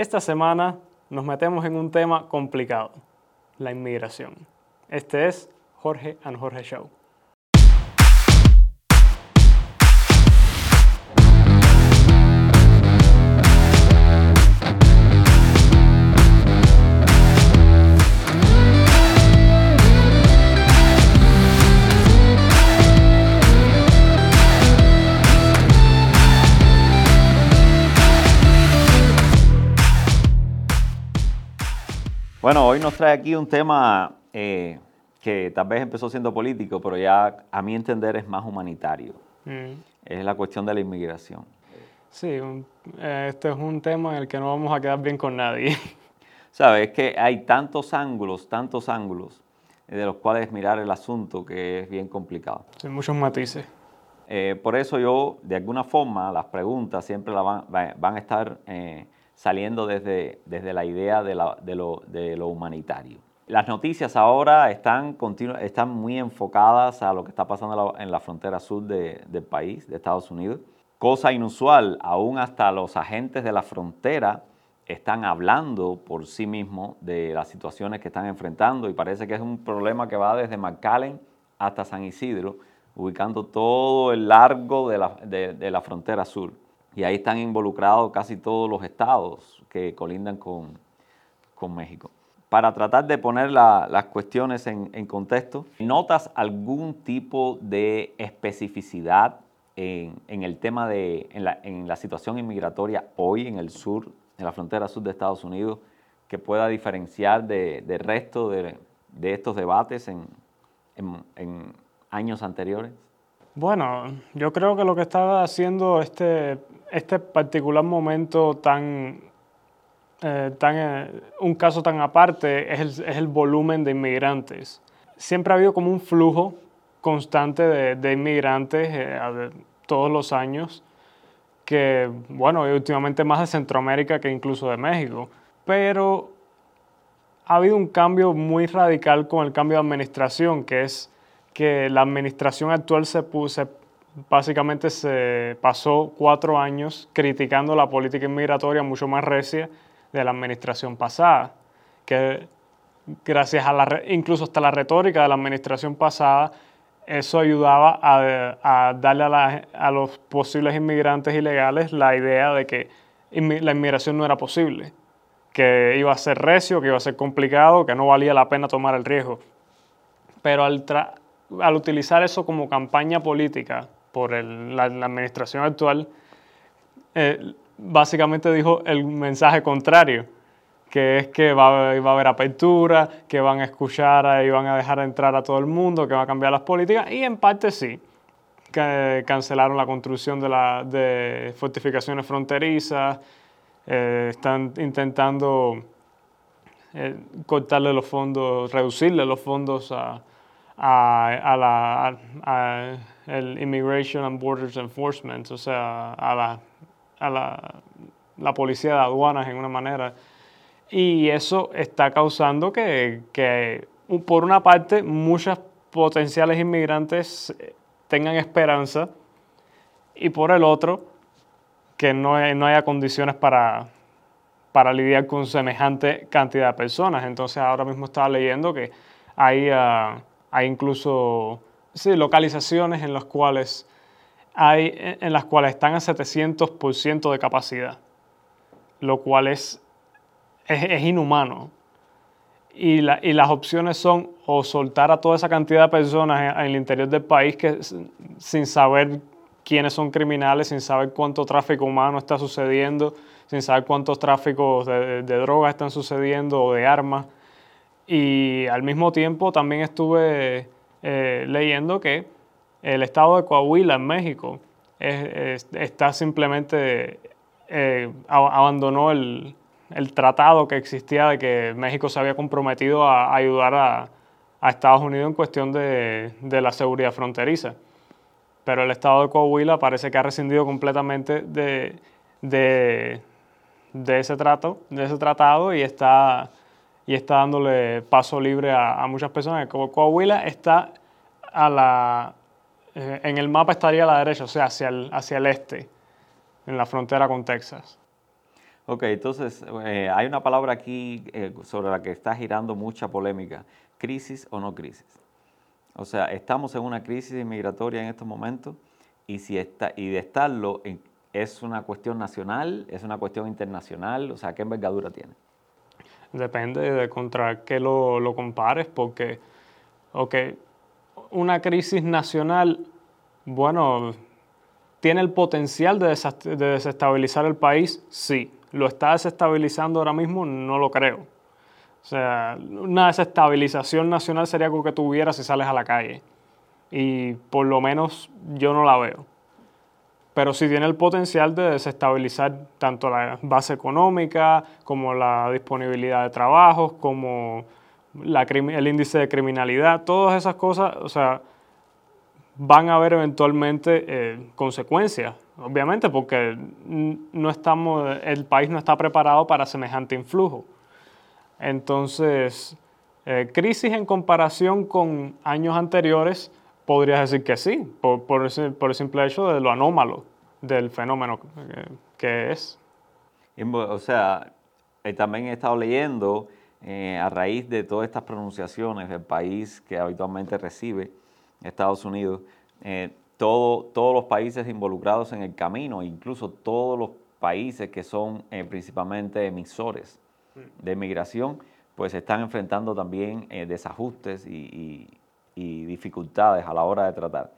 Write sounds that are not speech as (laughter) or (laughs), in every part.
Esta semana nos metemos en un tema complicado, la inmigración. Este es Jorge and Jorge Show. Bueno, hoy nos trae aquí un tema eh, que tal vez empezó siendo político, pero ya a mi entender es más humanitario. Mm. Es la cuestión de la inmigración. Sí, un- eh, este es un tema en el que no vamos a quedar bien con nadie. (laughs) Sabes, es que hay tantos ángulos, tantos ángulos eh, de los cuales mirar el asunto que es bien complicado. Sin muchos matices. Por eso yo, de alguna forma, las preguntas siempre la van, va- van a estar saliendo desde, desde la idea de, lo, humanitario. Las noticias ahora están, están muy enfocadas a lo que está pasando en la, frontera sur de- del país, de Estados Unidos. Cosa inusual, aún hasta los agentes de la frontera están hablando por sí mismos de las situaciones que están enfrentando y parece que es un problema que va desde McAllen hasta San Isidro, ubicando todo el largo de la, de la frontera sur. Y ahí están involucrados casi todos los estados que colindan con, con México. Para tratar de poner la- las cuestiones en, en contexto, ¿notas algún tipo de especificidad en, en el tema de en la, en la situación inmigratoria hoy en el sur, en la frontera sur de Estados Unidos, que pueda diferenciar de- del resto de, de estos debates en, en- en años anteriores? Bueno, yo creo que lo que está haciendo este, este particular momento tan, eh, tan eh, un caso tan aparte es el, es el volumen de inmigrantes. Siempre ha habido como un flujo constante de, de inmigrantes eh, todos los años, que, bueno, y últimamente más de Centroamérica que incluso de México. Pero ha habido un cambio muy radical con el cambio de administración, que es que la administración actual se puso, básicamente se pasó cuatro años criticando la política inmigratoria mucho más recia de la administración pasada, que gracias a la, incluso hasta la retórica de la administración pasada, eso ayudaba a, darle a, los posibles inmigrantes ilegales la idea de que la inmigración no era posible, que iba a ser recio, que iba a ser complicado, que no valía la pena tomar el riesgo. Pero al utilizar eso como campaña política por el- la, administración actual, eh, básicamente dijo el mensaje contrario, que es que va, a- va a haber apertura, que van a escuchar y van a dejar entrar a todo el mundo, que va a cambiar las políticas, y en parte sí, cancelaron la construcción de, la, de fortificaciones fronterizas, eh, están intentando eh, cortarle los fondos, reducirle los fondos a, la, a el Immigration and Borders Enforcement, o sea, a la, a la, la policía de aduanas en una manera. Y eso está causando que, que, por una parte, muchos potenciales inmigrantes eh, tengan esperanza y por el otro, que no, no haya condiciones para, para lidiar con semejante cantidad de personas. Entonces ahora mismo estaba leyendo que hay, ah, hay incluso sí, localizaciones en las cuales hay en las cuales están a 700% de capacidad, lo cual es, es, es inhumano. Y, la- y las opciones son o soltar a toda esa cantidad de personas en, en el interior del país que, sin saber quiénes son criminales, sin saber cuánto tráfico humano está sucediendo, sin saber cuántos tráficos de, de drogas están sucediendo o de armas. Y al mismo tiempo también estuve eh, leyendo que el estado de Coahuila en México es- es- está simplemente eh, abandonó el, el tratado que existía de que México se había comprometido a, ayudar a, Estados Unidos en cuestión de, de la seguridad fronteriza. Pero el estado de Coahuila parece que ha rescindido completamente de, de ese trato, de ese tratado y está, y está dándole paso libre a, a muchas personas. Como Coahuila está a la, eh, en el mapa estaría a la derecha, o sea, hacia el, hacia el este, en la frontera con Texas. Ok, entonces eh, hay una palabra aquí eh, sobre la que está girando mucha polémica, crisis o no crisis. O sea, estamos en una crisis migratoria en estos momentos y, si está, y de estarlo, ¿es una cuestión nacional? ¿Es una cuestión internacional? O sea, ¿qué envergadura tiene? Depende de contra qué lo, lo compares, porque, ok, una crisis nacional, bueno, ¿tiene el potencial de, desestabilizar el país? Sí. ¿Lo está desestabilizando ahora mismo? No lo creo. O sea, una desestabilización nacional sería algo que tuvieras si sales a la calle y por lo menos yo no la veo. Pero sí tiene el potencial de desestabilizar tanto la base económica como la disponibilidad de trabajos, como el índice de criminalidad, todas esas cosas, o sea, van a haber eventualmente eh, consecuencias, obviamente, porque no estamos, el país no está preparado para semejante influjo. Entonces, eh, crisis en comparación con años anteriores, podrías decir que sí, por, por, el simple hecho de lo anómalo del fenómeno que, es. O sea, eh, también he estado leyendo eh, a raíz de todas estas pronunciaciones del país que habitualmente recibe Estados Unidos, eh, todo, todos los países involucrados en el camino, incluso todos los países que son principalmente emisores de migración, pues están enfrentando también desajustes y, y dificultades a la hora de tratar.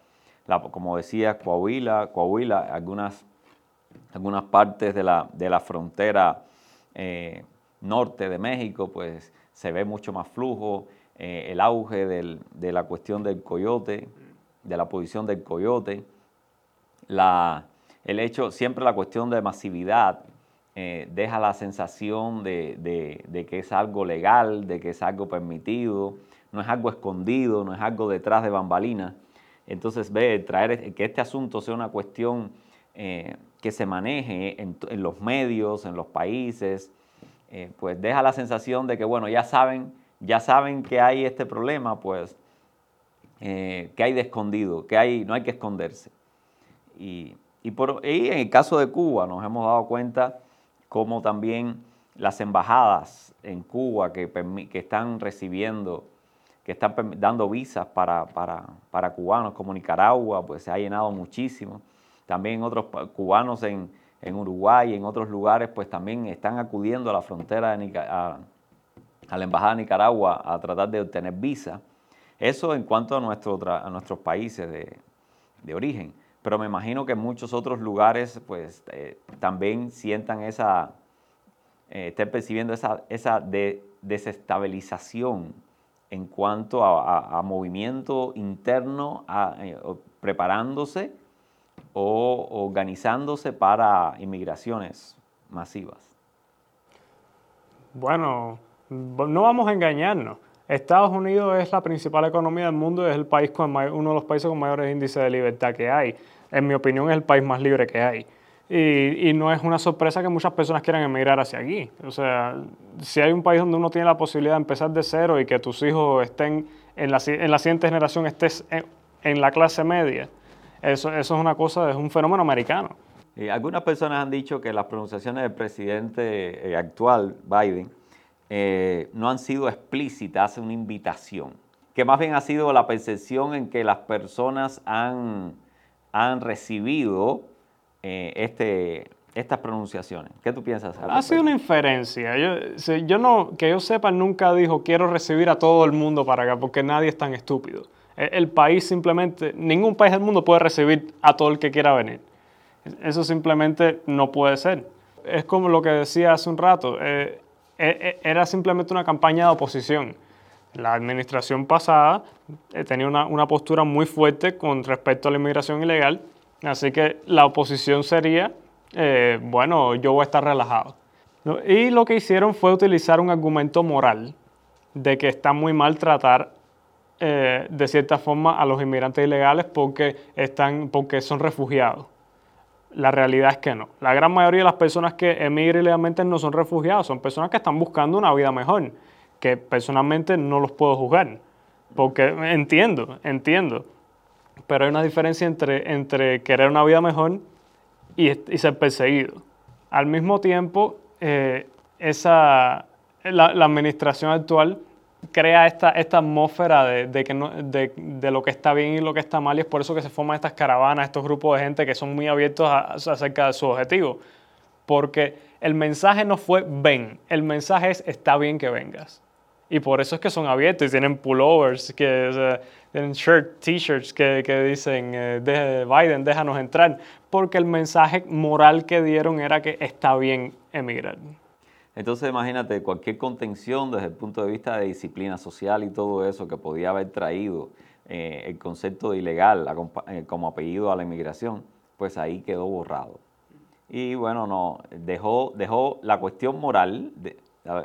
como decía, Coahuila, Coahuila algunas, algunas partes de la, de la frontera eh, norte de México, pues se ve mucho más flujo, eh, el auge de la cuestión del coyote, de la posición del coyote, la, el hecho, siempre la cuestión de masividad eh, deja la sensación de, de, que es algo legal, de que es algo permitido, no es algo escondido, no es algo detrás de bambalinas. Entonces, ve, traer que este asunto sea una cuestión eh, que se maneje en, los medios, en los países, eh, pues deja la sensación de que, bueno, ya saben, ya saben que hay este problema, pues, eh, que hay de escondido, que hay, no hay que esconderse. Y, por, y en el caso de Cuba nos hemos dado cuenta cómo también las embajadas en Cuba que, que están recibiendo que están dando visas para, cubanos como Nicaragua, pues se ha llenado muchísimo. También otros cubanos en, Uruguay y en otros lugares, pues también están acudiendo a la frontera de a, la Embajada de Nicaragua a tratar de obtener visa. Eso en cuanto a, nuestro, a nuestros países de, origen. Pero me imagino que muchos otros lugares, pues eh, también sientan esa, eh, estén percibiendo esa, esa desestabilización en cuanto a, movimiento interno, eh, preparándose o organizándose para inmigraciones masivas? Bueno, no vamos a engañarnos. Estados Unidos es la principal economía del mundo, es el país con uno de los países con mayores índices de libertad que hay. En mi opinión, es el país más libre que hay. Y, no es una sorpresa que muchas personas quieran emigrar hacia aquí. O sea, si hay un país donde uno tiene la posibilidad de empezar de cero y que tus hijos estén en la, en la siguiente generación estés en, la clase media, eso, eso, es una cosa, es un fenómeno americano. Y algunas personas han dicho que las pronunciaciones del presidente eh, actual, Biden, eh, no han sido explícitas, una invitación, que más bien ha sido la percepción en que las personas han, han recibido eh, este, estas pronunciaciones. ¿Qué tú piensas? Ha sido una inferencia. Yo, yo no, que yo sepa, nunca dijo quiero recibir a todo el mundo para acá, porque nadie es tan estúpido. E, el, país simplemente, ningún país del mundo puede recibir a todo el que quiera venir. Eso simplemente no puede ser. Es como lo que decía hace un rato, eh, e, e, era simplemente una campaña de oposición. La administración pasada eh, tenía una, una postura muy fuerte con respecto a la inmigración ilegal Así que la oposición sería, eh, bueno, yo voy a estar relajado. Y lo que hicieron fue utilizar un argumento moral de que está muy mal tratar eh, de cierta forma a los inmigrantes ilegales porque, están, porque son refugiados. La realidad es que no. La gran mayoría de las personas que emigran ilegalmente no son refugiados, son personas que están buscando una vida mejor, que personalmente no los puedo juzgar, porque entiendo, entiendo pero hay una diferencia entre, entre querer una vida mejor y, ser perseguido. Al mismo tiempo, eh, esa, la, administración actual crea esta, esta atmósfera de, que de, lo que está bien y lo que está mal y es por eso que se forman estas caravanas, estos grupos de gente que son muy abiertos acerca de su objetivo. Porque el mensaje no fue ven, el mensaje es está bien que vengas. Y por eso es que son abiertos y tienen pullovers, que, tienen shirt, t-shirts que, que, dicen eh, Biden, déjanos entrar. Porque el mensaje moral que dieron era que está bien emigrar. Entonces imagínate, cualquier contención desde el punto de vista de disciplina social y todo eso que podía haber traído eh, el concepto de ilegal eh, como apellido a la inmigración, pues ahí quedó borrado. Y bueno, no, dejó, dejó la cuestión moral,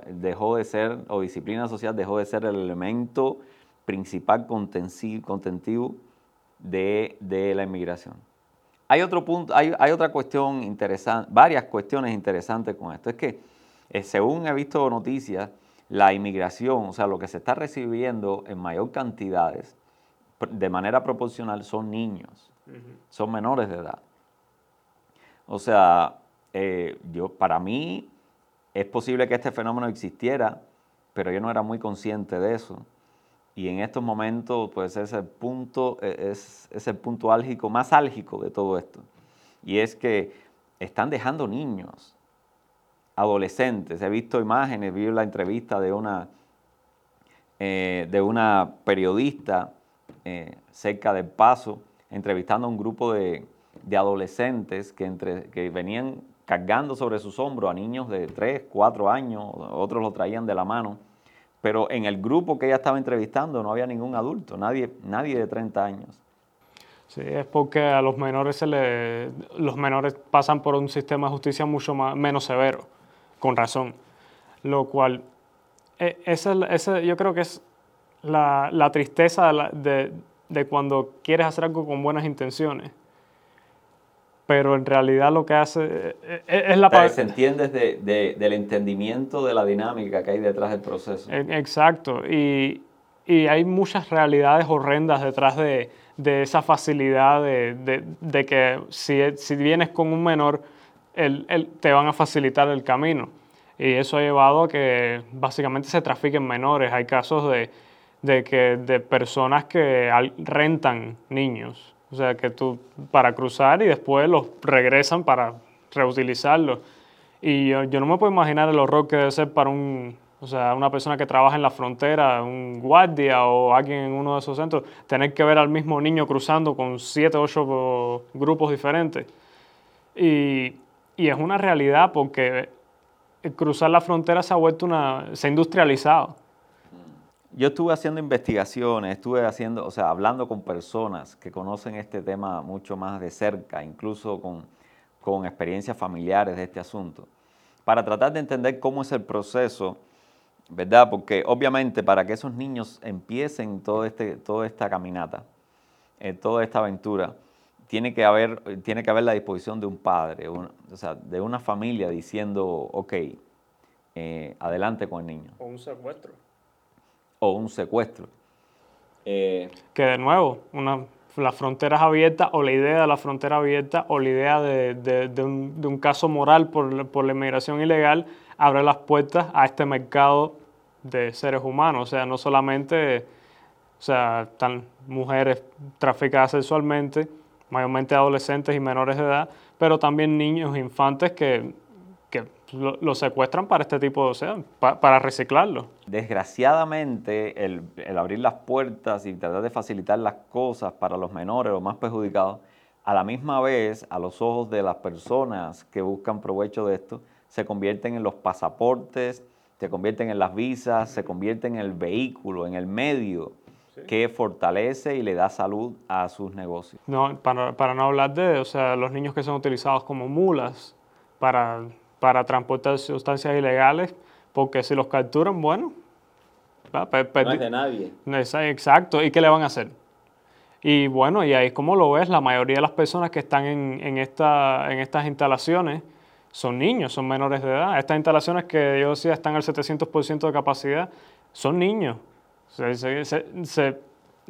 dejó de ser, o disciplina social dejó de ser el elemento principal contentivo de, de la inmigración. Hay otro punto, hay, hay otra cuestión interesante, varias cuestiones interesantes con esto. Es que eh, según he visto noticias, la inmigración, o sea, lo que se está recibiendo en mayor cantidades, de manera proporcional, son niños, son menores de edad. O sea, eh, yo, para mí es posible que este fenómeno existiera, pero yo no era muy consciente de eso. Y en estos momentos, pues es el punto, e, es, el punto álgico, más álgico de todo esto. Y es que están dejando niños adolescentes. He visto imágenes, vi la entrevista de una, eh, de una periodista eh, cerca del Paso, entrevistando a un grupo de, adolescentes que, entre, que venían cargando sobre sus hombros a niños de 3, 4 años, otros lo traían de la mano, pero en el grupo que ella estaba entrevistando no había ningún adulto, nadie, nadie de 30 años. Sí, es porque a los menores se le, los menores pasan por un sistema de justicia mucho más, menos severo con razón. Lo cual, eh, ese, yo creo que es la, la tristeza de, de, cuando quieres hacer algo con buenas intenciones. Pero en realidad lo que hace eh, eh, es, la parte... Se entiende de, del entendimiento de la dinámica que hay detrás del proceso. Exacto. Y, y hay muchas realidades horrendas detrás de, de esa facilidad de, de, que si, si vienes con un menor el, te van a facilitar el camino. Y eso ha llevado a que básicamente se trafiquen menores. Hay casos de, de que, de personas que rentan niños. O sea, que tú para cruzar y después los regresan para reutilizarlos. Y yo, yo, no me puedo imaginar el horror que debe ser para un, o sea, una persona que trabaja en la frontera, un guardia o alguien en uno de esos centros, tener que ver al mismo niño cruzando con siete, ocho grupos diferentes. Y y es una realidad porque cruzar la frontera se ha vuelto una, se ha industrializado. Yo estuve haciendo investigaciones, estuve haciendo, o sea, hablando con personas que conocen este tema mucho más de cerca, incluso con, con experiencias familiares de este asunto, para tratar de entender cómo es el proceso, ¿verdad? Porque obviamente para que esos niños empiecen todo este, toda esta caminata, eh, toda esta aventura, tiene que haber, tiene que haber la disposición de un padre, o sea, de una familia diciendo, ok, eh, adelante con el niño. O un secuestro. O un secuestro. Eh, que de nuevo, una, las fronteras abiertas o la idea de la frontera abierta o la idea de, un, caso moral por, por la inmigración ilegal abre las puertas a este mercado de seres humanos. O sea, no solamente o sea, están mujeres traficadas sexualmente, mayormente adolescentes y menores de edad, pero también niños e infantes que, que lo, secuestran para este tipo de, o sea, para reciclarlo. Desgraciadamente, el, el, abrir las puertas y tratar de facilitar las cosas para los menores, los más perjudicados, a la misma vez, a los ojos de las personas que buscan provecho de esto, se convierten en los pasaportes, se convierten en las visas, se convierten en el vehículo, en el medio que fortalece y le da salud a sus negocios. No, para, para, no hablar de, o sea, los niños que son utilizados como mulas para, para transportar sustancias ilegales, porque si los capturan, bueno... no es de nadie. Exacto, ¿y qué le van a hacer? Y bueno, y ahí como lo ves, la mayoría de las personas que están en, en, esta, en estas instalaciones son niños, son menores de edad. Estas instalaciones que yo decía están al 700% de capacidad, son niños se,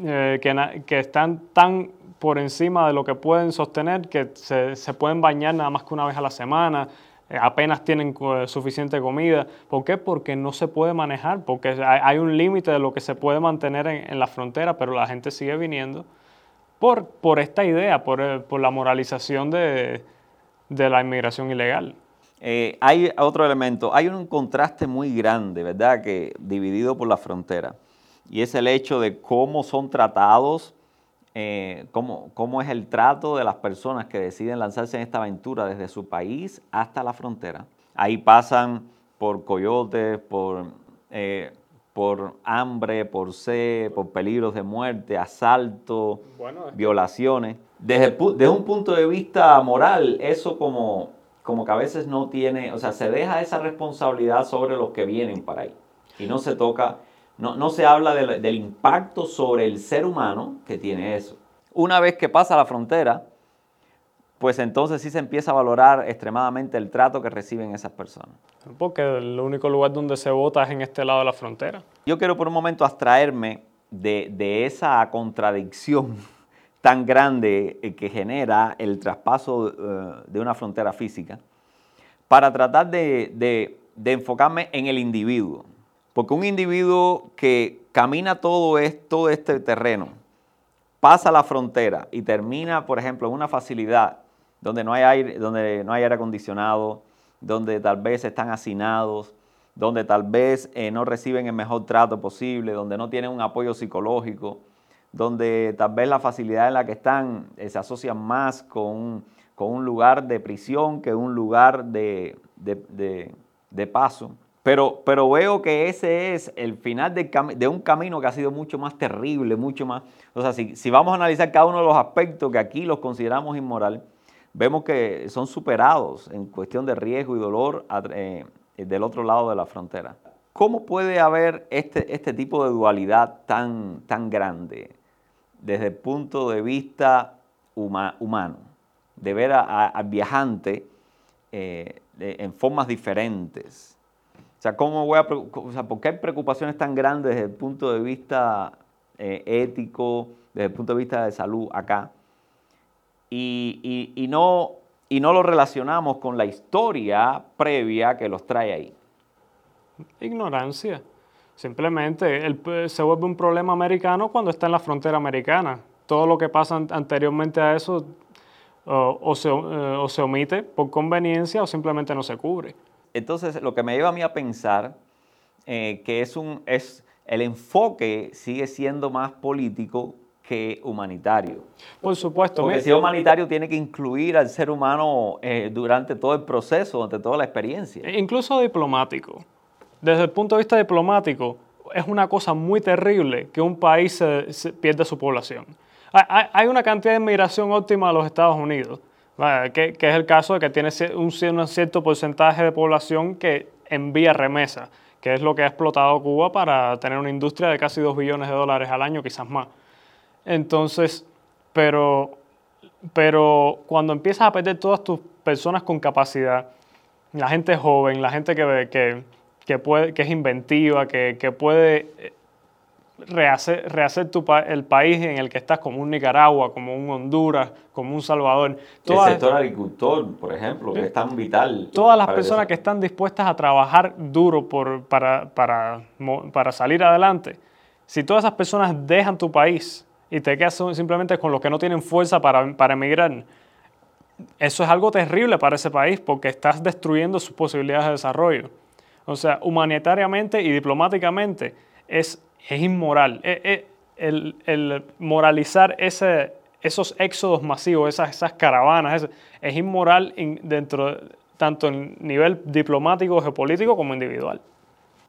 eh, que, que, están tan por encima de lo que pueden sostener que se, pueden bañar nada más que una vez a la semana. Eh, apenas tienen suficiente comida. ¿Por qué? Porque no se puede manejar, porque hay, un límite de lo que se puede mantener en, la frontera, pero la gente sigue viniendo por, por esta idea, por, eh, por la moralización de, de, la inmigración ilegal. Eh, hay otro elemento, hay un contraste muy grande, ¿verdad?, que dividido por la frontera, y es el hecho de cómo son tratados eh, cómo, es el trato de las personas que deciden lanzarse en esta aventura desde su país hasta la frontera. Ahí pasan por coyotes, por, eh, por hambre, por sed, por peligros de muerte, asalto, violaciones. Desde, desde, un punto de vista moral, eso como, como que a veces no tiene, o sea, se deja esa responsabilidad sobre los que vienen para ahí y no se toca no, se habla del, impacto sobre el ser humano que tiene eso. Una vez que pasa la frontera, pues entonces sí se empieza a valorar extremadamente el trato que reciben esas personas. Porque el único lugar donde se vota es en este lado de la frontera. Yo quiero por un momento abstraerme de, esa contradicción (laughs) tan grande eh, que genera el traspaso eh, de una frontera física para tratar de enfocarme en el individuo. Porque un individuo que camina todo, esto, este terreno, pasa la frontera y termina, por ejemplo, en una facilidad donde no hay aire, donde no hay aire acondicionado, donde tal vez están hacinados, donde tal vez eh, no reciben el mejor trato posible, donde no tienen un apoyo psicológico, donde tal vez la facilidad en la que están eh, se asocia más con un, lugar de prisión que un lugar de paso. Pero, pero veo que ese es el final de, un camino que ha sido mucho más terrible, mucho más... O sea, si, vamos a analizar cada uno de los aspectos que aquí los consideramos inmoral, vemos que son superados en cuestión de riesgo y dolor eh, del otro lado de la frontera. ¿Cómo puede haber este, este tipo de dualidad tan, tan grande desde el punto de vista humano? De ver al viajante eh, en formas diferentes sea, ¿cómo voy a, o ¿por qué hay preocupaciones tan grandes desde el punto de vista eh, ético, desde el punto de vista de salud acá? Y, no, y no lo relacionamos con la historia previa que los trae ahí. Ignorancia. Simplemente se vuelve un problema americano cuando está en la frontera americana. Todo lo que pasa anteriormente a eso o, se, eh, o se omite por conveniencia o simplemente no se cubre. Entonces, lo que me lleva a mí a pensar eh, que es un, es, el enfoque sigue siendo más político que humanitario. Por supuesto. Porque si es humanitario tiene que incluir al ser humano eh, durante todo el proceso, durante toda la experiencia. E incluso diplomático. Desde el punto de vista diplomático, es una cosa muy terrible que un país se, pierda su población. hay, una cantidad de inmigración óptima a los Estados Unidos, que, es el caso de que tiene un, cierto porcentaje de población que envía remesa, que es lo que ha explotado Cuba para tener una industria de casi 2 billones de dólares al año, quizás más. Entonces, pero, pero cuando empiezas a perder todas tus personas con capacidad, la gente joven, la gente que, que, que, puede, que es inventiva, que, que puede rehacer, rehacer tu, el país en el que estás, como un Nicaragua, como un Honduras, como un Salvador. el sector agricultor, por ejemplo, que es tan vital. Todas las personas que están dispuestas a trabajar duro por, para, para, para salir adelante, si todas esas personas dejan tu país y te quedas simplemente con los que no tienen fuerza para, para emigrar, eso es algo terrible para ese país porque estás destruyendo sus posibilidades de desarrollo. O sea, humanitariamente y diplomáticamente es es inmoral. Eh, eh, el, moralizar esos éxodos masivos, esas, esas caravanas, es, inmoral dentro, tanto en nivel diplomático, geopolítico como individual.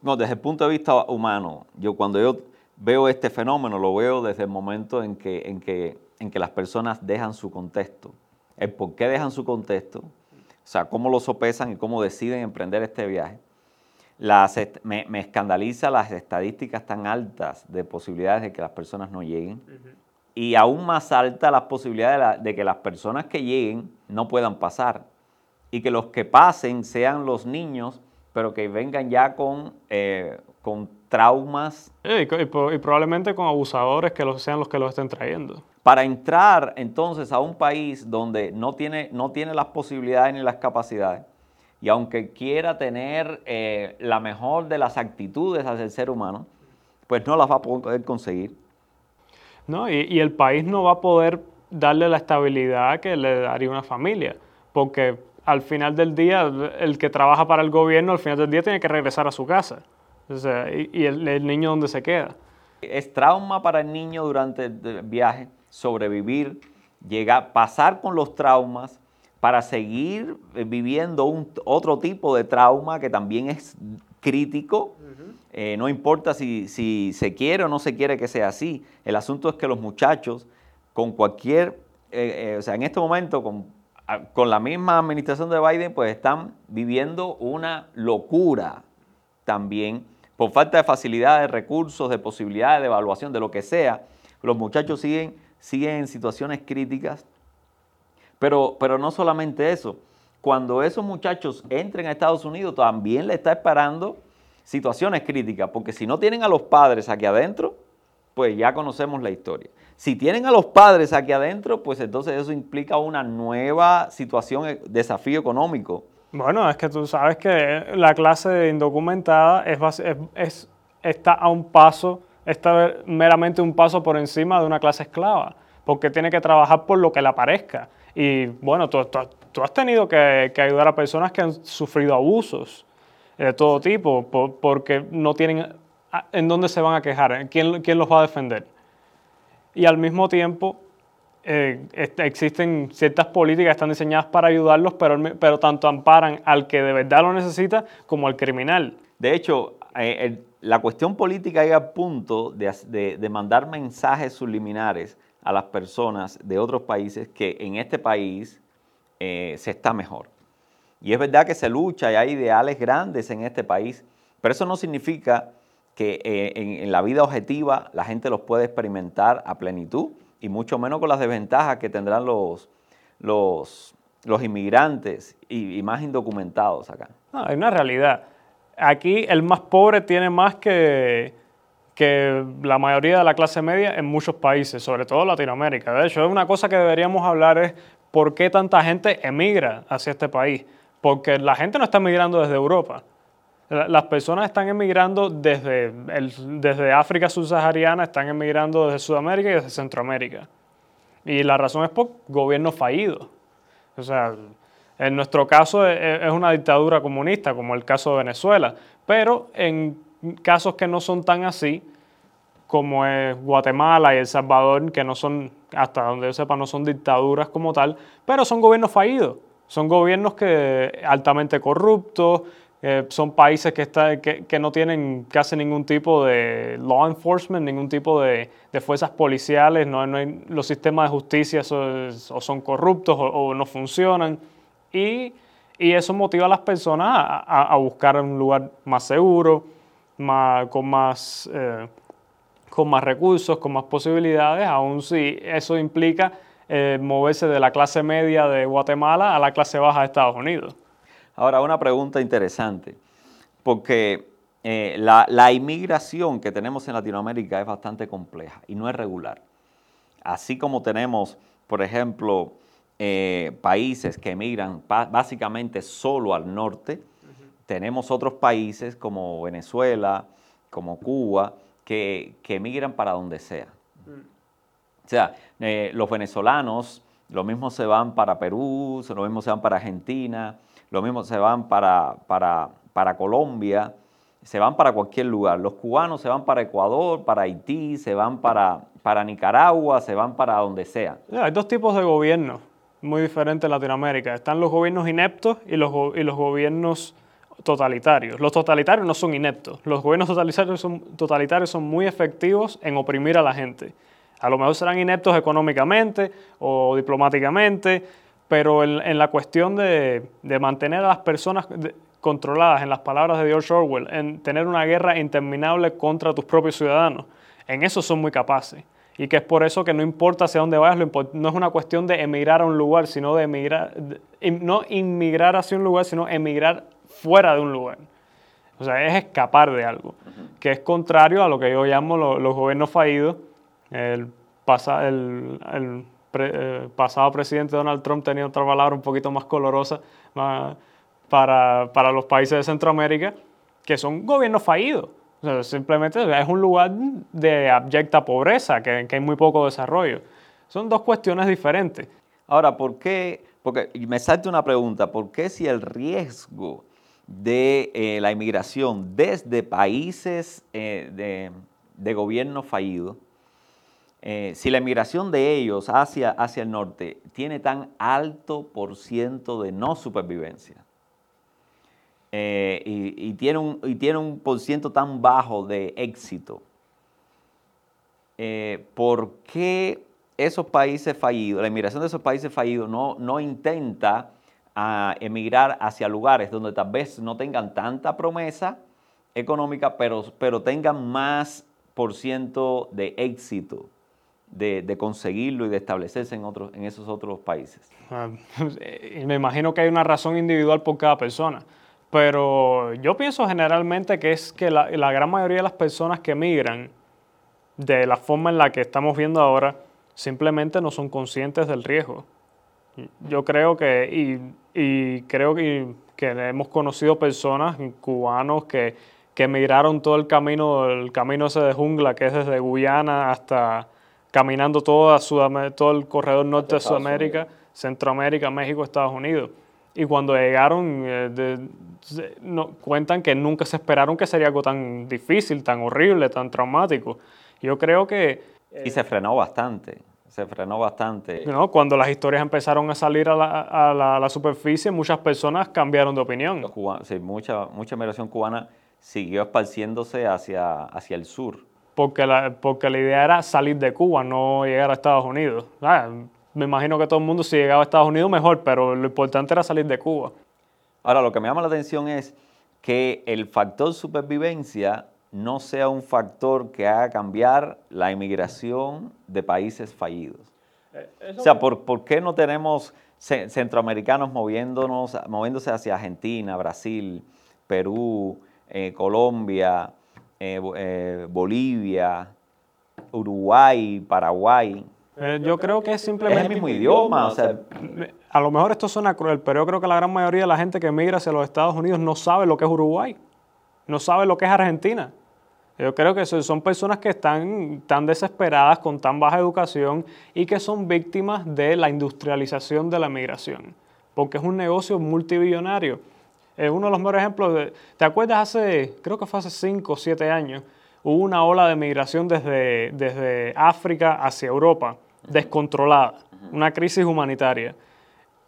No, desde el punto de vista humano, yo cuando yo veo este fenómeno, lo veo desde el momento en que, en que, en que las personas dejan su contexto. El por qué dejan su contexto, o sea, cómo lo sopesan y cómo deciden emprender este viaje me, escandaliza las estadísticas tan altas de posibilidades de que las personas no lleguen. Y aún más alta las posibilidades de, que las personas que lleguen no puedan pasar. Y que los que pasen sean los niños, pero que vengan ya con, eh, con traumas. y, probablemente con abusadores que los, sean los que los estén trayendo. Para entrar entonces a un país donde no tiene, no tiene las posibilidades ni las capacidades, y aunque quiera tener eh, la mejor de las actitudes hacia el ser humano, pues no las va a poder conseguir. No, y, y el país no va a poder darle la estabilidad que le daría una familia, porque al final del día, el que trabaja para el gobierno, al final del día tiene que regresar a su casa. y, el, niño dónde se queda. Es trauma para el niño durante el viaje, sobrevivir, llegar, pasar con los traumas para seguir viviendo un, otro tipo de trauma que también es crítico. Eh, no importa si, si, se quiere o no se quiere que sea así. El asunto es que los muchachos, con cualquier, eh, eh, o sea, en este momento, con con la misma administración de Biden, pues están viviendo una locura también por falta de facilidades, de recursos, de posibilidades de evaluación, de lo que sea. Los muchachos siguen, siguen en situaciones críticas. Pero, pero no solamente eso, cuando esos muchachos entren a Estados Unidos, también le está esperando situaciones críticas, porque si no tienen a los padres aquí adentro, pues ya conocemos la historia. Si tienen a los padres aquí adentro, pues entonces eso implica una nueva situación, eh, desafío económico. Bueno, es que tú sabes que la clase indocumentada es, es, está a un paso, está meramente un paso por encima de una clase esclava, porque tiene que trabajar por lo que le aparezca. Y bueno, tú, has tenido que, ayudar a personas que han sufrido abusos de todo tipo, porque no tienen en dónde se van a quejar, quién, quién los va a defender y al mismo tiempo eh, existen ciertas políticas que están diseñadas para ayudarlos, pero, pero tanto amparan al que de verdad lo necesita como al criminal. De hecho, eh, la cuestión política llega al punto de, de, mandar mensajes subliminares a las personas de otros países que en este país eh, se está mejor. Y es verdad que se lucha y hay ideales grandes en este país, pero eso no significa que eh, en, la vida objetiva la gente los puede experimentar a plenitud y mucho menos con las desventajas que tendrán los, los, los inmigrantes y, más indocumentados acá. hay una realidad. Aquí el más pobre tiene más que, que la mayoría de la clase media en muchos países, sobre todo Latinoamérica. De hecho, una cosa que deberíamos hablar es por qué tanta gente emigra hacia este país. Porque la gente no está emigrando desde Europa. Las personas están emigrando desde, desde África subsahariana, están emigrando desde Sudamérica y desde Centroamérica. Y la razón es por gobiernos fallidos. O sea, en nuestro caso e, e, es una dictadura comunista, como el caso de Venezuela, pero en casos que no son tan así, como es Guatemala y El Salvador, que no son, hasta donde yo sepa, no son dictaduras como tal, pero son gobiernos fallidos. Son gobiernos que altamente corruptos, eh, son países que, está, que, que, no tienen casi ningún tipo de law enforcement, ningún tipo de, de fuerzas policiales, no, no hay, los sistemas de justicia o son corruptos o, no funcionan. Y, y, eso motiva a las personas a, a, buscar un lugar más seguro, con, más, eh, con más recursos, con más posibilidades, aun si eso implica eh, moverse de la clase media de Guatemala a la clase baja de Estados Unidos. Ahora, una pregunta interesante, porque eh, la, inmigración que tenemos en Latinoamérica es bastante compleja y no es regular. Así como tenemos, por ejemplo, países que emigran básicamente solo al norte, tenemos otros países como Venezuela, como Cuba, que, emigran para donde sea. Mm. O sea, eh, los venezolanos, lo mismo se van para Perú, lo mismo se van para Argentina, lo mismo se van para, para, para Colombia, se van para cualquier lugar. Los cubanos se van para Ecuador, para Haití, se van para, para Nicaragua, se van para donde sea. Hay dos tipos de gobiernos muy diferentes en Latinoamérica. Están los gobiernos ineptos y los, y los gobiernos totalitarios. Los totalitarios no son ineptos. Los gobiernos totalitarios son, totalitarios son muy efectivos en oprimir a la gente. A lo mejor serán ineptos económicamente o diplomáticamente, pero en, la cuestión de, mantener a las personas controladas, en las palabras de George Orwell, en tener una guerra interminable contra tus propios ciudadanos, en eso son muy capaces. Y que es por eso que no importa hacia dónde vayas, no es una cuestión de emigrar a un lugar, sino de emigrar, no inmigrar hacia un lugar, sino emigrar fuera de un lugar. O sea, es escapar de algo, que es contrario a lo que yo llamo los gobiernos fallidos. El, pasa, el, el eh, pasado presidente Donald Trump tenía otra palabra un poquito más colorosa, para, para los países de Centroamérica, que son gobiernos fallidos. simplemente es un lugar de abyecta pobreza, que, que hay muy poco desarrollo. Son dos cuestiones diferentes. Ahora, ¿por qué? Porque me salta una pregunta, ¿por qué si el riesgo de eh, la inmigración desde países eh, de, de, gobierno fallido, eh, si la inmigración de ellos hacia, hacia el norte tiene tan alto por ciento de no supervivencia y, tiene un, y tiene un por ciento tan bajo de éxito, ¿por qué esos países fallidos, la inmigración de esos países fallidos no, no intenta a emigrar hacia lugares donde tal vez no tengan tanta promesa económica, pero, pero tengan más por ciento de éxito de, conseguirlo y de establecerse en, otros, en esos otros países. Ah, me imagino que hay una razón individual por cada persona, pero yo pienso generalmente que es que la, la gran mayoría de las personas que emigran, de la forma en la que estamos viendo ahora, simplemente no son conscientes del riesgo. Yo creo que, y, creo que, que, hemos conocido personas, cubanos, que, que emigraron todo el camino, el camino ese de jungla, que es desde Guyana hasta caminando toda todo el corredor norte de Sudamérica, Centroamérica, México, Estados Unidos. Y cuando llegaron, eh, no, cuentan que nunca se esperaron que sería algo tan difícil, tan horrible, tan traumático. Yo creo que... y se frenó bastante se frenó bastante. No, cuando las historias empezaron a salir a la, superficie, muchas personas cambiaron de opinión. sí, mucha, mucha migración cubana siguió esparciéndose hacia, hacia el sur. Porque la, porque la idea era salir de Cuba, no llegar a Estados Unidos. Ah, me imagino que todo el mundo si llegaba a Estados Unidos mejor, pero lo importante era salir de Cuba. Ahora, lo que me llama la atención es que el factor supervivencia no sea un factor que haga cambiar la inmigración de países fallidos. Eh, o sea, ¿por, qué no tenemos centroamericanos moviéndonos, moviéndose hacia Argentina, Brasil, Perú, eh, Colombia, eh, Bolivia, Uruguay, Paraguay? yo creo que es simplemente... Es el mismo idioma, o sea... A lo mejor esto suena cruel, pero yo creo que la gran mayoría de la gente que emigra hacia los Estados Unidos no sabe lo que es Uruguay, no sabe lo que es Argentina. Yo creo que son personas que están tan desesperadas, con tan baja educación y que son víctimas de la industrialización de la migración, porque es un negocio multibillonario. Es uno de los mejores ejemplos. De, ¿Te acuerdas hace, creo que fue hace 5 o 7 años, hubo una ola de migración desde, desde África hacia Europa, descontrolada, una crisis humanitaria.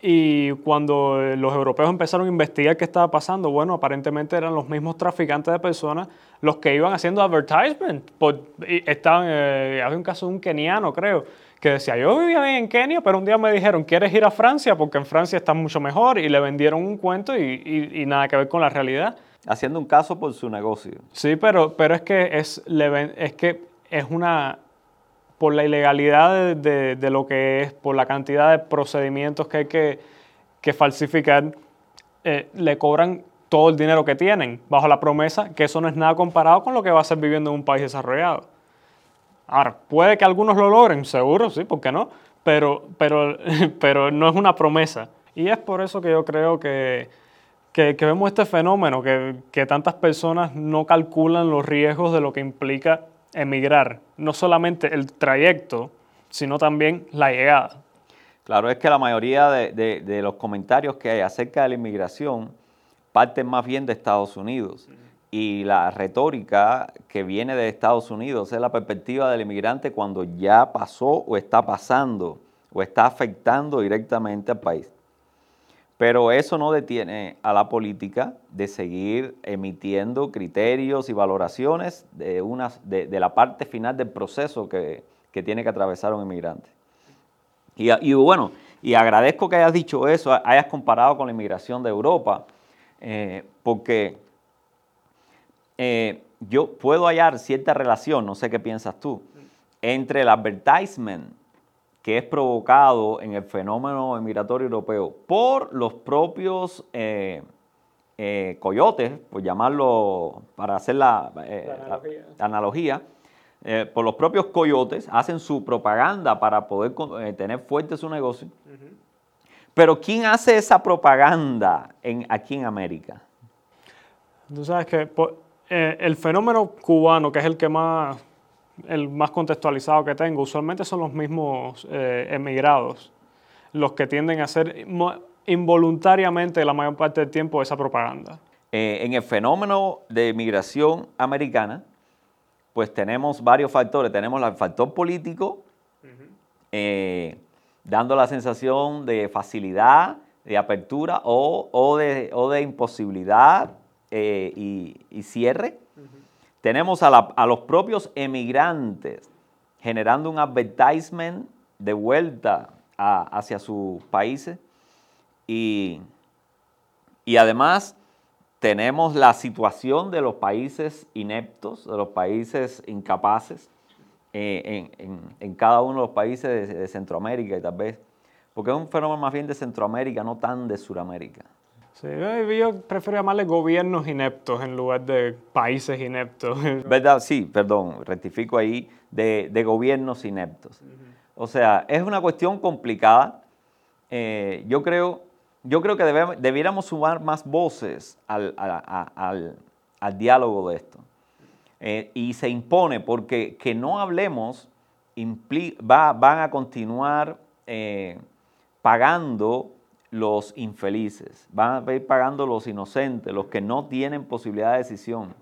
Y cuando los europeos empezaron a investigar qué estaba pasando, bueno, aparentemente eran los mismos traficantes de personas los que iban haciendo advertisement. Por, estaban, eh, había un caso de un keniano, creo, que decía, yo vivía bien en Kenia, pero un día me dijeron, ¿quieres ir a Francia? Porque en Francia está mucho mejor. Y le vendieron un cuento y, y, nada que ver con la realidad. Haciendo un caso por su negocio. Sí, pero, pero es, que es, es que es una por la ilegalidad de, lo que es, por la cantidad de procedimientos que hay que, falsificar, eh, le cobran todo el dinero que tienen, bajo la promesa que eso no es nada comparado con lo que va a ser viviendo en un país desarrollado. Ahora, puede que algunos lo logren, seguro, sí, ¿por qué no? Pero, pero, (laughs) pero no es una promesa. Y es por eso que yo creo que, que, que vemos este fenómeno, que, que tantas personas no calculan los riesgos de lo que implica emigrar, no solamente el trayecto, sino también la llegada. Claro, es que la mayoría de, los comentarios que hay acerca de la inmigración parten más bien de Estados Unidos. Y la retórica que viene de Estados Unidos es la perspectiva del inmigrante cuando ya pasó o está pasando o está afectando directamente al país. Pero eso no detiene a la política de seguir emitiendo criterios y valoraciones de, de, la parte final del proceso que, tiene que atravesar un inmigrante. Y, bueno, y agradezco que hayas dicho eso, hayas comparado con la inmigración de Europa, eh, porque eh, yo puedo hallar cierta relación, no sé qué piensas tú, entre el advertisement que es provocado en el fenómeno migratorio europeo por los propios eh, eh, coyotes, por llamarlo, para hacer la, eh, analogía, por los propios coyotes, hacen su propaganda para poder tener fuerte su negocio. Pero ¿quién hace esa propaganda en, aquí en América? Tú sabes que eh, el fenómeno cubano, que es el que más, el más contextualizado que tengo, usualmente son los mismos eh, emigrados los que tienden a hacer involuntariamente la mayor parte del tiempo esa propaganda. Eh, en el fenómeno de migración americana, pues tenemos varios factores. Tenemos el factor político, dando la sensación de facilidad, de apertura o, de, o de imposibilidad eh, y, cierre. Tenemos a, los propios emigrantes generando un advertisement de vuelta hacia sus países y, y además tenemos la situación de los países ineptos, de los países incapaces, eh, en, cada uno de los países de, de, Centroamérica y tal vez, porque es un fenómeno más bien de Centroamérica, no tan de Sudamérica. Sí, yo prefiero llamarle gobiernos ineptos en lugar de países ineptos. (laughs) ¿Verdad? Sí, perdón, rectifico ahí, de, gobiernos ineptos. O sea, es una cuestión complicada. Eh, yo, creo, yo creo que debiéramos sumar más voces al, diálogo de esto. Eh, y se impone porque que no hablemos va, van a continuar eh, pagando los infelices, van a ir pagando los inocentes, los que no tienen posibilidad de decisión,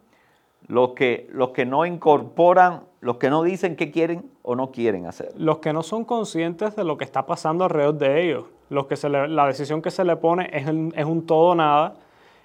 los que, los que no incorporan, los que no dicen qué quieren o no quieren hacer. Los que no son conscientes de lo que está pasando alrededor de ellos, los que se la decisión que se le pone es, es un todo nada,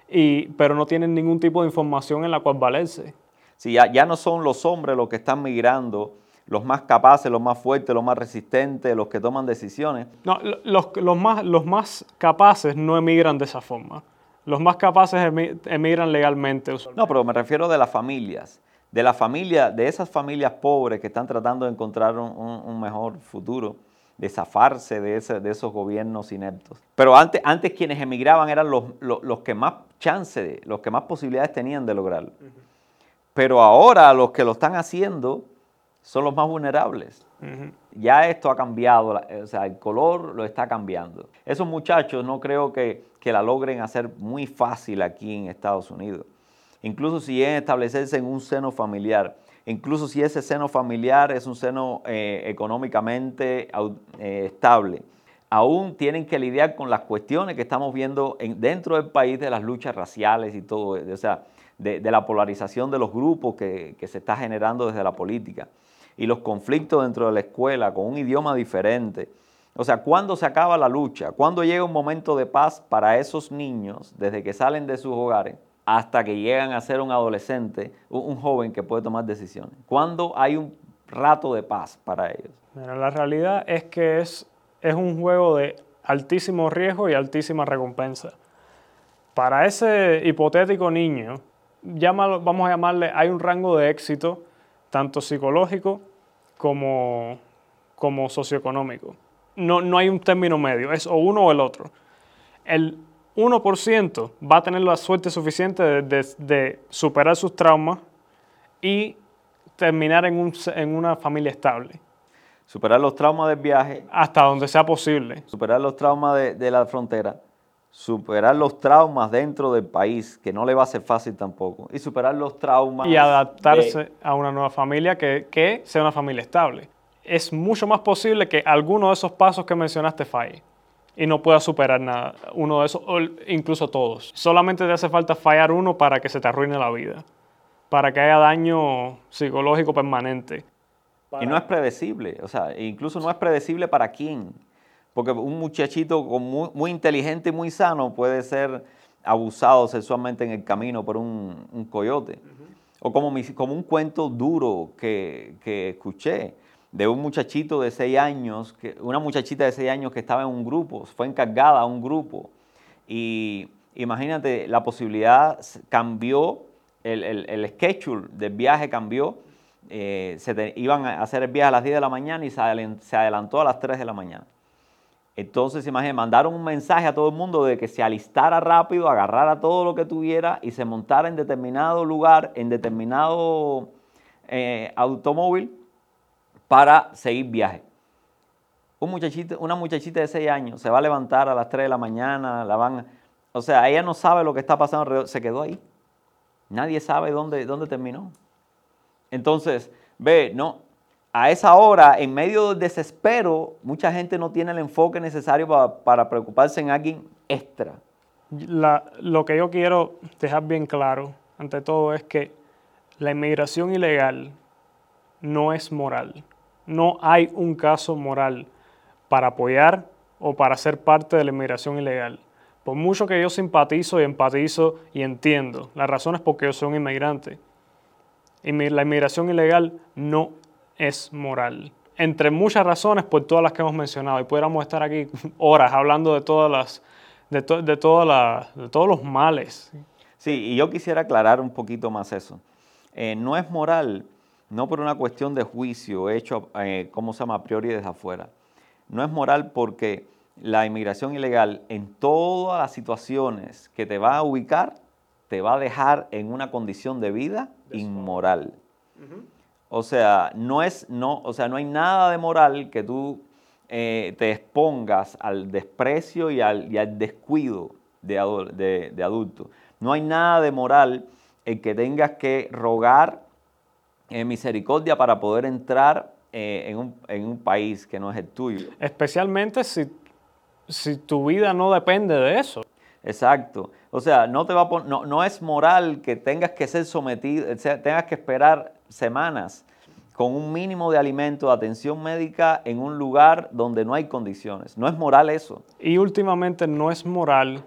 y, pero no tienen ningún tipo de información en la cual valerse. Si ya, ya no son los hombres los que están migrando, los más capaces, los más fuertes, los más resistentes, los que toman decisiones. No, los, los, más, los más capaces no emigran de esa forma. Los más capaces emigran legalmente. No, pero me refiero de las familias. De la familia, de esas familias pobres que están tratando de encontrar un, mejor futuro, de zafarse de, ese, de esos gobiernos ineptos. Pero antes, antes quienes emigraban eran los, los, que más chance, los que más posibilidades tenían de lograrlo. Pero ahora los que lo están haciendo son los más vulnerables. Ya esto ha cambiado, o sea, el color lo está cambiando. Esos muchachos no creo que, la logren hacer muy fácil aquí en Estados Unidos. Incluso si es establecerse en un seno familiar, incluso si ese seno familiar es un seno eh, económicamente eh, estable, aún tienen que lidiar con las cuestiones que estamos viendo dentro del país de las luchas raciales y todo, o sea, de, la polarización de los grupos que, que se está generando desde la política y los conflictos dentro de la escuela con un idioma diferente. O sea, ¿cuándo se acaba la lucha? ¿Cuándo llega un momento de paz para esos niños desde que salen de sus hogares hasta que llegan a ser un adolescente, un, joven que puede tomar decisiones? ¿Cuándo hay un rato de paz para ellos? la realidad es que es, es un juego de altísimo riesgo y altísima recompensa. Para ese hipotético niño, vamos a llamarle, hay un rango de éxito tanto psicológico como, como socioeconómico. No, no hay un término medio, es o uno o el otro. El 1% va a tener la suerte suficiente de, superar sus traumas y terminar en, un, en, una familia estable. Superar los traumas del viaje. Hasta donde sea posible. Superar los traumas de, de la frontera superar los traumas dentro del país, que no le va a ser fácil tampoco, y superar los traumas. Y adaptarse a una nueva familia que, que, sea una familia estable. Es mucho más posible que alguno de esos pasos que mencionaste falle y no pueda superar nada, uno de esos, o incluso todos. Solamente te hace falta fallar uno para que se te arruine la vida, para que haya daño psicológico permanente. Y no es predecible, o sea, incluso no es predecible para quién. Porque un muchachito muy, inteligente y muy sano puede ser abusado sexualmente en el camino por un, coyote. O como, como, un cuento duro que, escuché de un muchachito de seis años, que, una muchachita de seis años que estaba en un grupo, fue encargada a un grupo. Y imagínate, la posibilidad cambió, el, el, schedule del viaje cambió. Eh, se iban a hacer el viaje a las 10 de la mañana y se adelantó a las 3 de la mañana. Entonces, imagínense, mandaron un mensaje a todo el mundo de que se alistara rápido, agarrara todo lo que tuviera y se montara en determinado lugar, en determinado eh, automóvil para seguir viaje. una muchachita de 6 años se va a levantar a las 3 de la mañana, la van... O sea, ella no sabe lo que está pasando alrededor, se quedó ahí. Nadie sabe dónde, dónde terminó. Entonces, ve, no, a esa hora, en medio del desespero, mucha gente no tiene el enfoque necesario para, preocuparse en alguien extra. lo que yo quiero dejar bien claro, ante todo, es que la inmigración ilegal no es moral. No hay un caso moral para apoyar o para ser parte de la inmigración ilegal. Por mucho que yo simpatizo y empatizo y entiendo, la razón es porque yo soy un inmigrante. La inmigración ilegal no es moral. Entre muchas razones, por todas las que hemos mencionado, y pudiéramos estar aquí horas hablando de todas las, de, de, de todos los males. Sí, y yo quisiera aclarar un poquito más eso. Eh, no es moral, no por una cuestión de juicio hecho, eh, ¿cómo se llama?, a priori desde afuera. No es moral porque la inmigración ilegal en todas las situaciones que te va a ubicar, te va a dejar en una condición de vida inmoral. O sea, no es, no, o sea, no hay nada de moral que tú eh, te expongas al desprecio y al, descuido de, de, adulto. No hay nada de moral en que tengas que rogar eh, misericordia para poder entrar eh, en, un, en, un, país que no es el tuyo. Especialmente si, si tu vida no depende de eso. Exacto. O sea, no, te va no, no, es moral que tengas que ser sometido, tengas que esperar semanas con un mínimo de alimento, atención médica en un lugar donde no hay condiciones. No es moral eso. Y últimamente no es moral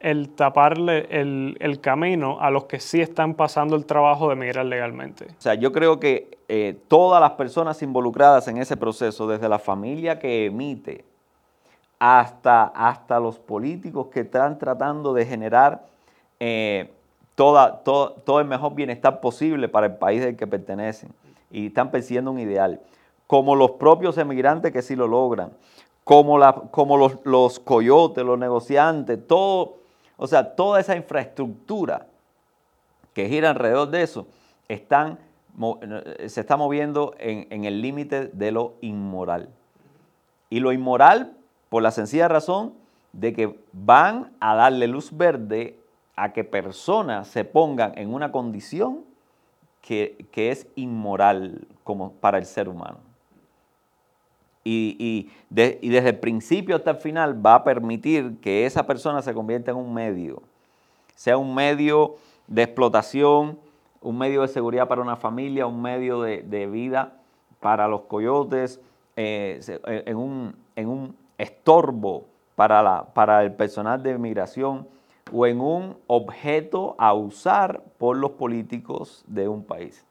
el taparle el, camino a los que sí están pasando el trabajo de emigrar legalmente. O sea, yo creo que eh, todas las personas involucradas en ese proceso, desde la familia que emite hasta, hasta los políticos que están tratando de generar eh, toda, todo, el mejor bienestar posible para el país del que pertenecen. Y están persiguiendo un ideal, como los propios emigrantes que sí lo logran, como, la, como los, los coyotes, los negociantes, todo, o sea, toda esa infraestructura que gira alrededor de eso, están, se está moviendo en, en el límite de lo inmoral. Y lo inmoral, por la sencilla razón de que van a darle luz verde a que personas se pongan en una condición que, es inmoral como para el ser humano. Y, desde el principio hasta el final va a permitir que esa persona se convierta en un medio, sea un medio de explotación, un medio de seguridad para una familia, un medio de, vida para los coyotes, eh, en, un, en, un, estorbo para, la, para el personal de migración o en un objeto a usar por los políticos de un país.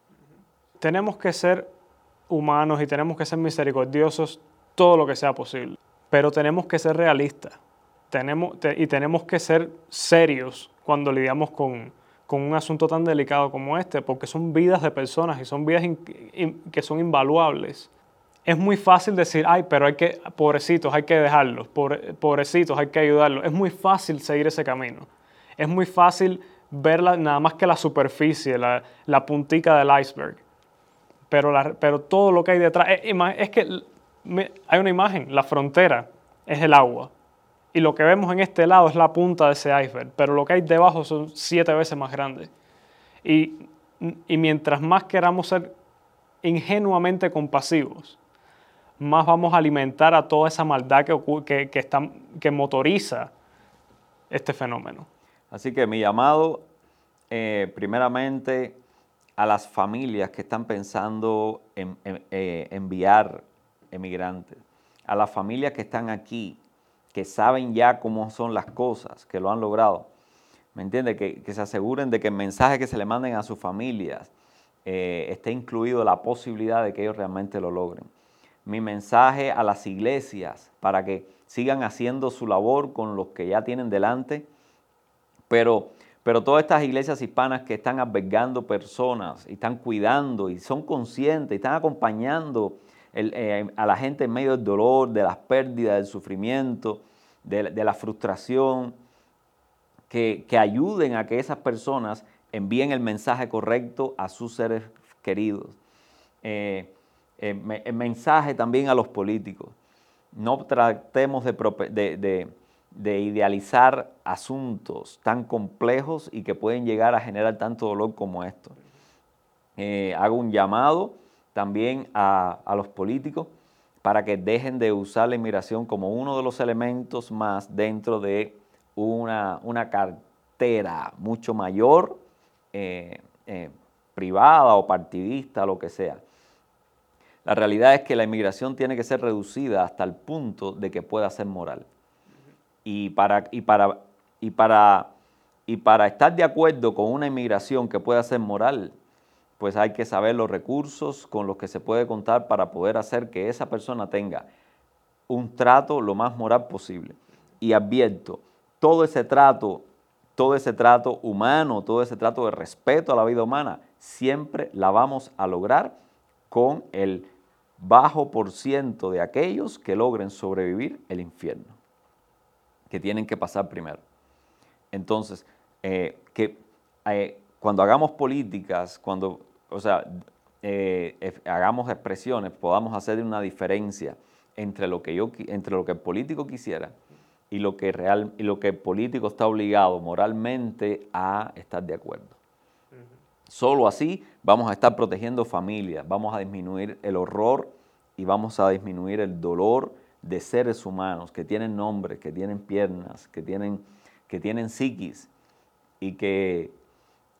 Tenemos que ser humanos y tenemos que ser misericordiosos todo lo que sea posible, pero tenemos que ser realistas tenemos, y tenemos que ser serios cuando lidiamos con, con, un asunto tan delicado como este, porque son vidas de personas y son vidas que son invaluables es muy fácil decir, ay, pero hay que, pobrecitos, hay que dejarlos, pobrecitos, hay que ayudarlos. Es muy fácil seguir ese camino. Es muy fácil ver nada más que la superficie, la, la puntica del iceberg. Pero, pero todo lo que hay detrás, es, es que hay una imagen, la frontera es el agua. Y lo que vemos en este lado es la punta de ese iceberg, pero lo que hay debajo son siete veces más grandes. Y, y mientras más queramos ser ingenuamente compasivos, más vamos a alimentar a toda esa maldad que, que, está, que motoriza este fenómeno. Así que mi llamado, eh, primeramente, a las familias que están pensando en, eh, enviar emigrantes, a las familias que están aquí, que saben ya cómo son las cosas, que lo han logrado. ¿Me entiende? Que, se aseguren de que el mensaje que se le manden a sus familias eh, esté incluido la posibilidad de que ellos realmente lo logren mi mensaje a las iglesias para que sigan haciendo su labor con los que ya tienen delante, pero, pero todas estas iglesias hispanas que están albergando personas y están cuidando y son conscientes y están acompañando eh, a la gente en medio del dolor, de las pérdidas, del sufrimiento, de, la frustración, que, ayuden a que esas personas envíen el mensaje correcto a sus seres queridos. Eh, el mensaje también a los políticos. no tratemos de, idealizar asuntos tan complejos y que pueden llegar a generar tanto dolor como esto. Eh, hago un llamado también a, los políticos para que dejen de usar la inmigración como uno de los elementos más dentro de una, cartera mucho mayor, eh, eh, privada o partidista, lo que sea. La realidad es que la inmigración tiene que ser reducida hasta el punto de que pueda ser moral. Y para, y para, y para, y para estar de acuerdo con una inmigración que pueda ser moral, pues hay que saber los recursos con los que se puede contar para poder hacer que esa persona tenga un trato lo más moral posible. Y advierto, todo ese trato, todo ese trato humano, todo ese trato de respeto a la vida humana, siempre la vamos a lograr con el bajo por ciento de aquellos que logren sobrevivir el infierno, que tienen que pasar primero. Entonces, eh, que eh, cuando hagamos políticas, cuando, o sea, eh, hagamos expresiones, podamos hacer una diferencia entre lo que yo, entre lo que el político quisiera y lo que real, y lo que el político está obligado moralmente a estar de acuerdo. Solo así vamos a estar protegiendo familias, vamos a disminuir el horror y vamos a disminuir el dolor de seres humanos que tienen nombres, que tienen piernas, que tienen, que tienen psiquis y que,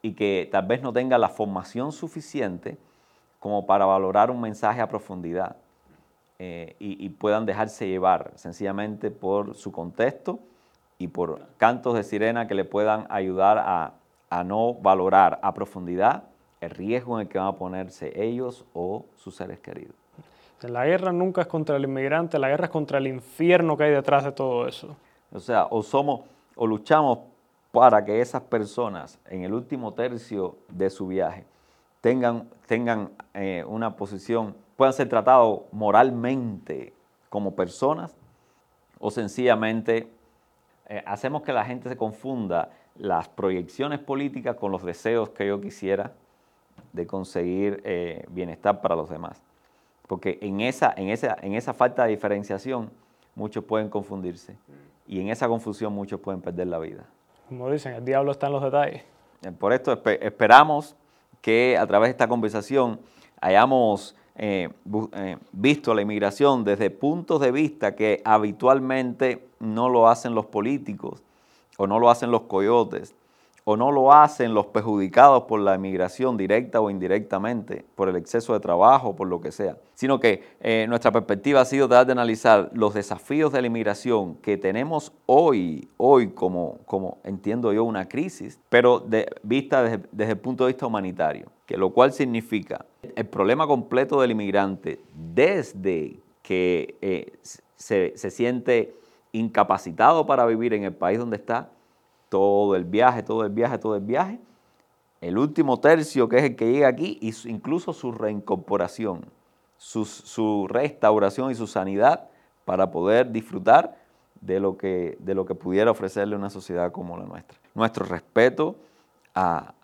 y que tal vez no tengan la formación suficiente como para valorar un mensaje a profundidad eh, y, puedan dejarse llevar sencillamente por su contexto y por cantos de sirena que le puedan ayudar a, a no valorar a profundidad el riesgo en el que van a ponerse ellos o sus seres queridos. La guerra nunca es contra el inmigrante, la guerra es contra el infierno que hay detrás de todo eso. O sea, o somos o luchamos para que esas personas en el último tercio de su viaje tengan, tengan eh, una posición, puedan ser tratados moralmente como personas, o sencillamente eh, hacemos que la gente se confunda las proyecciones políticas con los deseos que yo quisiera de conseguir eh, bienestar para los demás. Porque en esa, en, esa, en esa falta de diferenciación muchos pueden confundirse y en esa confusión muchos pueden perder la vida. Como dicen, el diablo está en los detalles. Eh, por esto esperamos que a través de esta conversación hayamos eh, visto la inmigración desde puntos de vista que habitualmente no lo hacen los políticos o no lo hacen los coyotes, o no lo hacen los perjudicados por la emigración directa o indirectamente, por el exceso de trabajo, por lo que sea, sino que eh, nuestra perspectiva ha sido tratar de analizar los desafíos de la inmigración que tenemos hoy, hoy como, como entiendo yo, una crisis, pero de, vista desde, el punto de vista humanitario, que lo cual significa el problema completo del inmigrante desde que eh, se, se siente incapacitado para vivir en el país donde está, todo el viaje, todo el viaje, todo el viaje. El último tercio, que es el que llega aquí, incluso su reincorporación, su, restauración y su sanidad para poder disfrutar de lo, que, de lo que pudiera ofrecerle una sociedad como la nuestra. Nuestro respeto a,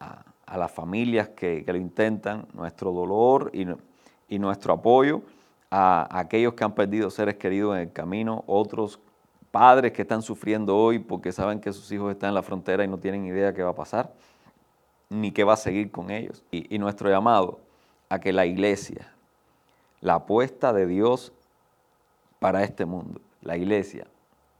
las familias que, lo intentan, nuestro dolor y, y nuestro apoyo a aquellos que han perdido seres queridos en el camino, otros padres que están sufriendo hoy porque saben que sus hijos están en la frontera y no tienen idea qué va a pasar, ni qué va a seguir con ellos. Y, nuestro llamado a que la iglesia, la apuesta de Dios para este mundo, la iglesia,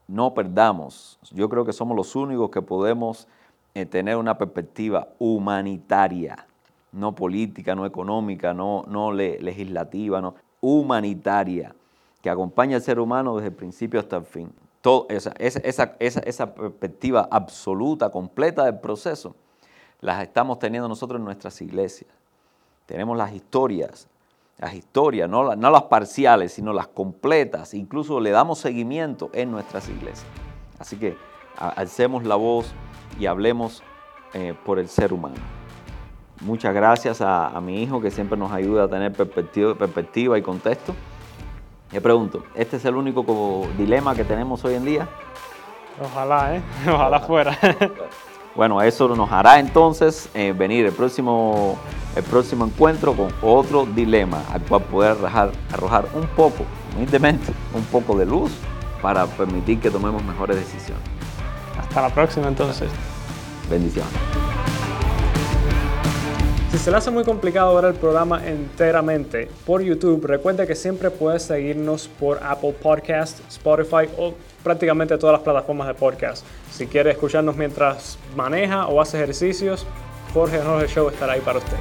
no perdamos. Yo creo que somos los únicos que podemos eh, tener una perspectiva humanitaria, no política, no económica, no, no legislativa, no, humanitaria, que acompaña al ser humano desde el principio hasta el fin esa, perspectiva absoluta, completa del proceso, las estamos teniendo nosotros en nuestras iglesias. Tenemos las historias, las historias, no, no las parciales, sino las completas. Incluso le damos seguimiento en nuestras iglesias. Así que alcemos la voz y hablemos eh, por el ser humano. Muchas gracias a, a, mi hijo que siempre nos ayuda a tener perspectiva, perspectiva y contexto. Me pregunto, ¿este es el único dilema que tenemos hoy en día? Ojalá, ¿eh? (laughs) Ojalá fuera. (laughs) Bueno, eso nos hará entonces eh, venir el próximo, el próximo encuentro con otro dilema al cual poder arrojar, arrojar un poco, humildemente, un poco de luz para permitir que tomemos mejores decisiones. Hasta la próxima entonces. Bendiciones. Si se le hace muy complicado ver el programa enteramente por YouTube, recuerde que siempre puedes seguirnos por Apple Podcast, Spotify o prácticamente todas las plataformas de podcast. Si quiere escucharnos mientras maneja o hace ejercicios, Jorge Jorge Show estará ahí para usted.